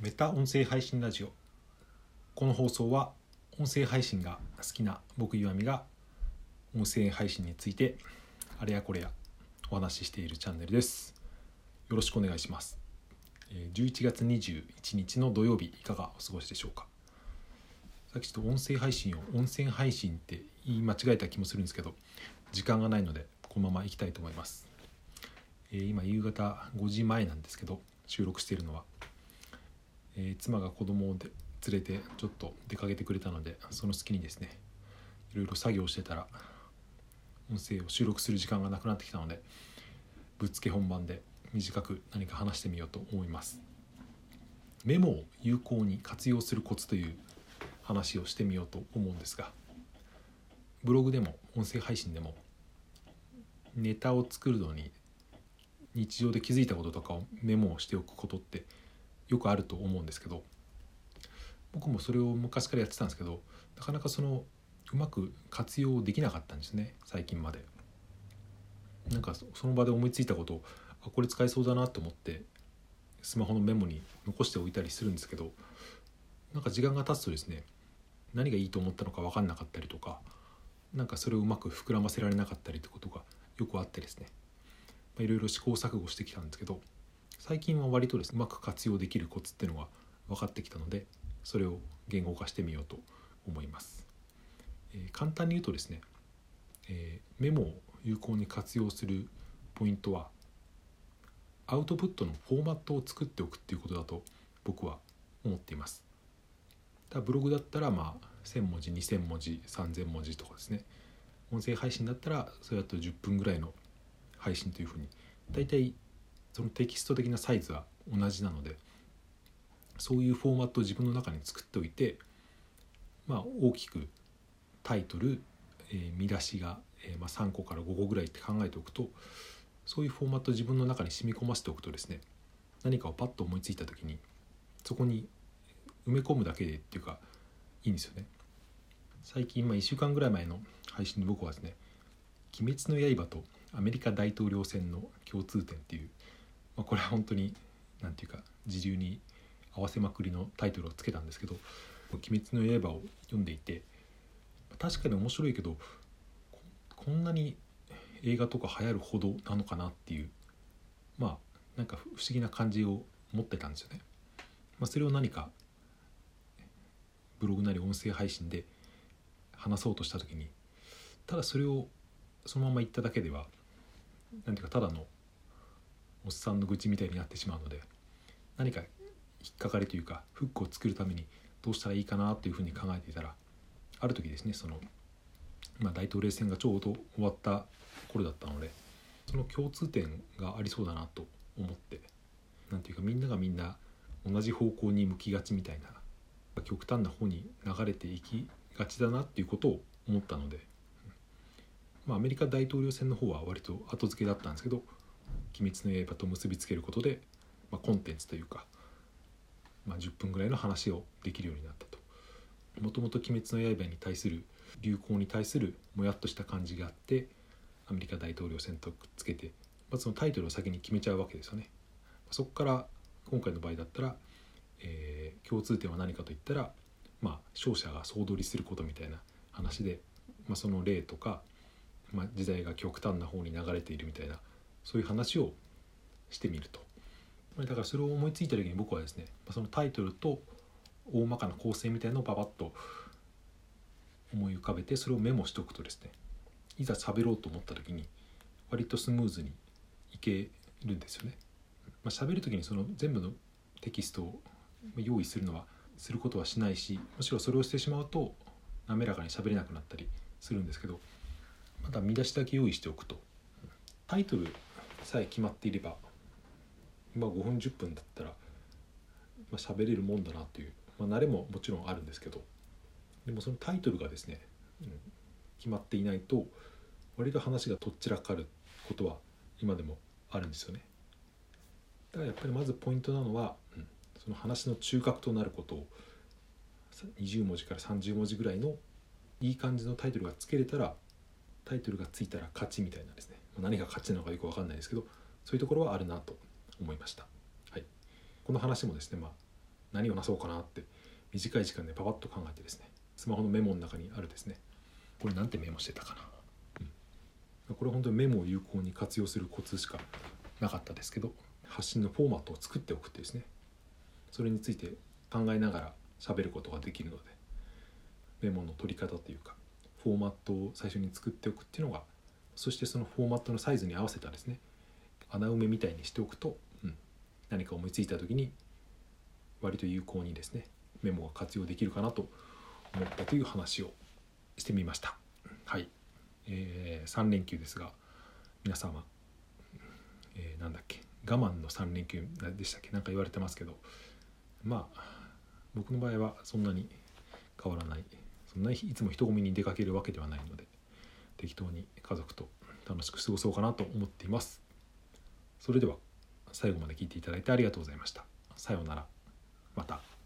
メタ音声配信ラジオ。この放送は音声配信が好きな僕岩見が音声配信についてあれやこれやお話ししているチャンネルです。よろしくお願いします。11月21日の土曜日いかがお過ごしでしょうか？さっきちょっと音声配信を音声配信って言い間違えた気もするんですけど時間がないのでこのまま行きたいと思います、今夕方5時前なんですけど収録しているのはえー妻が子供をで連れてちょっと出かけてくれたのでその隙にですねいろいろ作業してたら音声を収録する時間がなくなってきたのでぶっつけ本番で短く何か話してみようと思います。メモを有効に活用するコツという話をしてみようと思うんですがブログでも音声配信でもネタを作るのに日常で気づいたこととかをメモをしておくことってよくあると思うんですけど僕もそれを昔からやってたんですけどなかなかそのうまく活用できなかったんですね最近まで。なんかその場で思いついたことをあこれ使えそうだなと思ってスマホのメモに残しておいたりするんですけどなんか時間が経つとですね何がいいと思ったのか分かんなかったりとかなんかそれをうまく膨らませられなかったりってことがよくあってですねいろいろ試行錯誤してきたんですけど最近は割とですねうまく活用できるコツっていうのが分かってきたのでそれを言語化してみようと思います、えー簡単に言うとですね、えーメモを有効に活用するポイントはアウトプットのフォーマットを作っておくっていうことだと僕は思っています。だブログだったらまあ1000文字2000文字3000文字とかですね。音声配信だったらそれだと10分ぐらいの配信というふうに大体そのテキスト的なサイズは同じなのでそういうフォーマットを自分の中に作っておいてまあ大きくタイトル、えー見出しが、えーまあ、3個から5個ぐらいって考えておくとそういうフォーマットを自分の中に染み込ませておくとですね何かをパッと思いついた時にそこに埋め込むだけでっていうかいいんですよね。最近、まあ、1週間ぐらい前の配信で僕はですね「鬼滅の刃」とアメリカ大統領選の共通点っていう、まあ、これは本当に何ていうか自流に合わせまくりのタイトルをつけたんですけど「鬼滅の刃」を読んでいて確かに面白いけどこんなに映画とか流行るほどなのかなっていうまあなんか不思議な感じを持ってたんですよね。まあ、それを何かブログなり音声配信で話そうとした時にただそれをそのまま言っただけではなんていうかただのおっさんの愚痴みたいになってしまうので何か引っかかりというかフックを作るためにどうしたらいいかなというふうに考えていたらある時ですねその、まあ、大統領選がちょうど終わった頃だったのでその共通点がありそうだなと思ってなんていうかみんながみんな同じ方向に向きがちみたいな極端な方に流れていきがちだなっていうことを思ったので、まあ、アメリカ大統領選の方は割と後付けだったんですけど「鬼滅の刃」と結びつけることで、まあ、コンテンツというか、まあ、10分ぐらいの話をできるようになったと。もともと「鬼滅の刃」に対する流行に対するもやっとした感じがあってアメリカ大統領選とくっつけて、まずそのタイトルを先に決めちゃうわけですよね。そこから今回の場合だったら、えー共通点は何かといったら、まあ、勝者が総取りすることみたいな話で、まあ、その例とか、まあ、時代が極端な方に流れているみたいなそういう話をしてみると。だからそれを思いついた時に僕はですねそのタイトルと大まかな構成みたいなのをパパッと思い浮かべてそれをメモしておくとですねいざ喋ろうと思った時に割とスムーズにいけるんですよね。まあ、喋る時にその全部のテキストを用意するのはすることはしないしむしろそれをしてしまうと滑らかに喋れなくなったりするんですけどまだ見出しだけ用意しておくとタイトルさえ決まっていれば今5分10分だったら、まあ、喋れるもんだなという、まあ、慣れももちろんあるんですけどでもそのタイトルがですね、うん決まっていないと割と話がとっちらかることは今でもあるんですよね。だからやっぱりまずポイントなのは、うんその話の中核となることを20文字から30文字ぐらいのいい感じのタイトルがつけれたらタイトルがついたら勝ちみたいなんですね何が勝ちなのかよく分かんないですけどそういうところはあるなと思いました。はい、この話もですね、まあ、何をなそうかなって短い時間でパパッと考えてですねスマホのメモの中にあるですねこれなんてメモしてたかな、うん、これ本当にメモを有効に活用するコツしかなかったですけど発信のフォーマットを作っておくってですねそれについて考えながら喋ることができるのでメモの取り方というかフォーマットを最初に作っておくっていうのがそしてそのフォーマットのサイズに合わせたですね穴埋めみたいにしておくと、うん、何か思いついた時に割と有効にですねメモが活用できるかなと思ったという話をしてみました。はい、えー、3連休ですが皆様、えー、なんだっけ我慢の3連休でしたっけ？何か言われてますけどまあ僕の場合はそんなに変わらない。そんないつも人混みに出かけるわけではないので適当に家族と楽しく過ごそうかなと思っています。それでは最後まで聞いていただいてありがとうございました。さようなら。また。